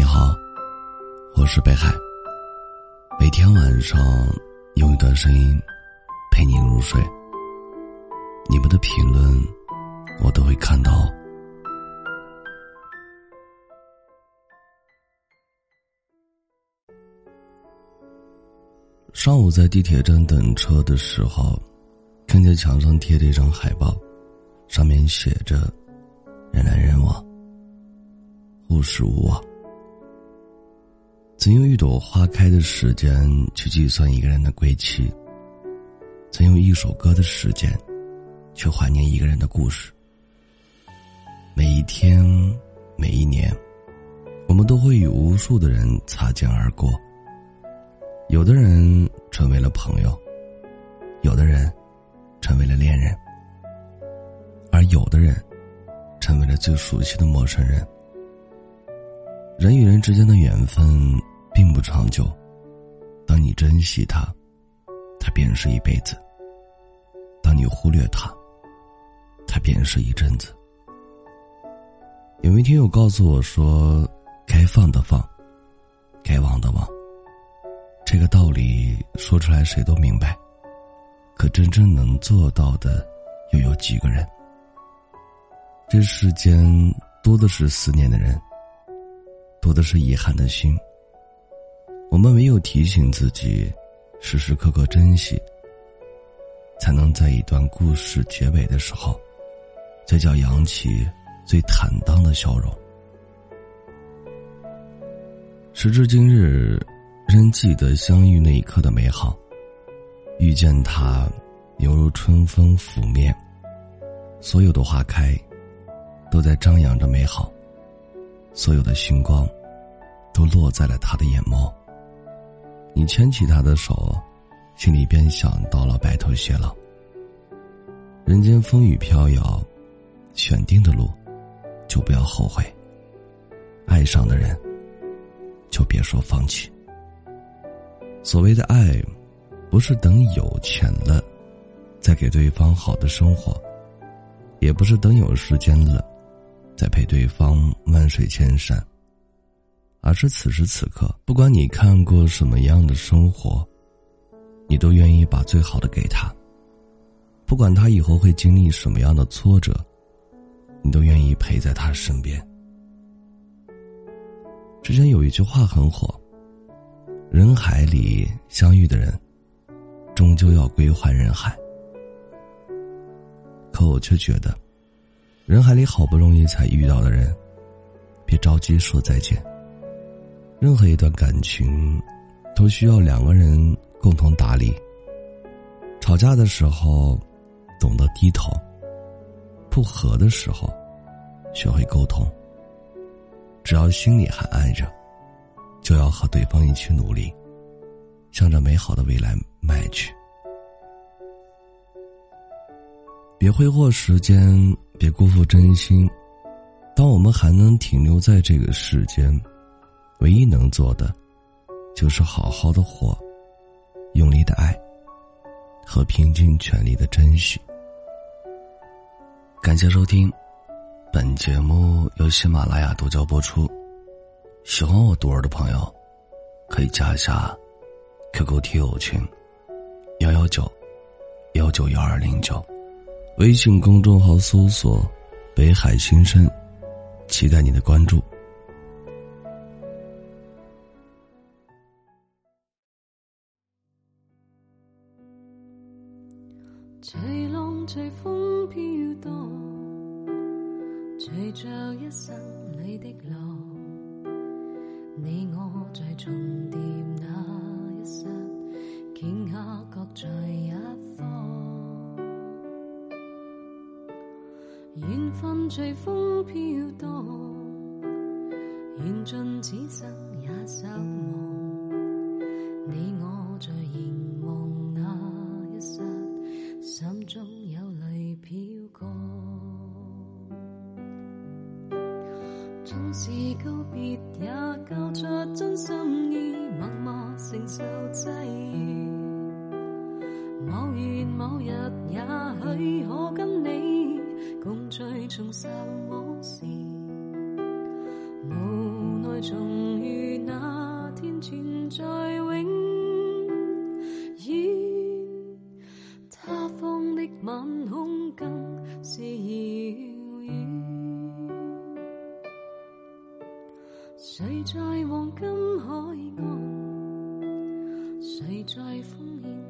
你好，我是北海。每天晚上用一段声音陪你入睡。你们的评论我都会看到。上午在地铁站等车的时候，看见墙上贴着一张海报，上面写着“人来人往，物是无往”。曾用一朵花开的时间去计算一个人的归期，曾用一首歌的时间去怀念一个人的故事。每一天，每一年，我们都会与无数的人擦肩而过。有的人成为了朋友，有的人成为了恋人，而有的人成为了最熟悉的陌生人。人与人之间的缘分。并不长久。当你珍惜他，他便是一辈子；当你忽略他，他便是一阵子。有位听友告诉我说：“该放的放，该忘的忘。”这个道理说出来谁都明白，可真正能做到的又有几个人？这世间多的是思念的人，多的是遗憾的心。我们唯有提醒自己，时时刻刻珍惜，才能在一段故事结尾的时候，嘴角扬起最坦荡的笑容。时至今日，仍记得相遇那一刻的美好。遇见他，犹如春风拂面，所有的花开，都在张扬着美好；所有的星光，都落在了他的眼眸。你牵起他的手，心里便想到了白头偕老。人间风雨飘摇，选定的路，就不要后悔。爱上的人，就别说放弃。所谓的爱，不是等有钱了，再给对方好的生活，也不是等有时间了，再陪对方万水千山。而是此时此刻，不管你看过什么样的生活，你都愿意把最好的给他；不管他以后会经历什么样的挫折，你都愿意陪在他身边。之前有一句话很火：“人海里相遇的人，终究要归还人海。”可我却觉得，人海里好不容易才遇到的人，别着急说再见。任何一段感情，都需要两个人共同打理。吵架的时候，懂得低头；不和的时候，学会沟通。只要心里还爱着，就要和对方一起努力，向着美好的未来迈去。别挥霍时间，别辜负真心。当我们还能停留在这个世间。唯一能做的，就是好好的活，用力的爱，和拼尽全力的珍惜。感谢收听，本节目由喜马拉雅独家播出。喜欢我独儿的朋友，可以加一下 QQ 听友群：幺幺九幺九幺二零九，微信公众号搜索“北海新生”，期待你的关注。随浪随风飘荡，随着一生里的路，你我在重叠那一刹，顷刻各在一方。缘分随风飘荡，缘尽此生也守望，你我是告别，也交出真心意，默默承受际遇。某月某日，也许可跟你共聚重拾往事。无奈重遇那天，存在永远他方的吻。谁在黄金海岸？谁在烽烟？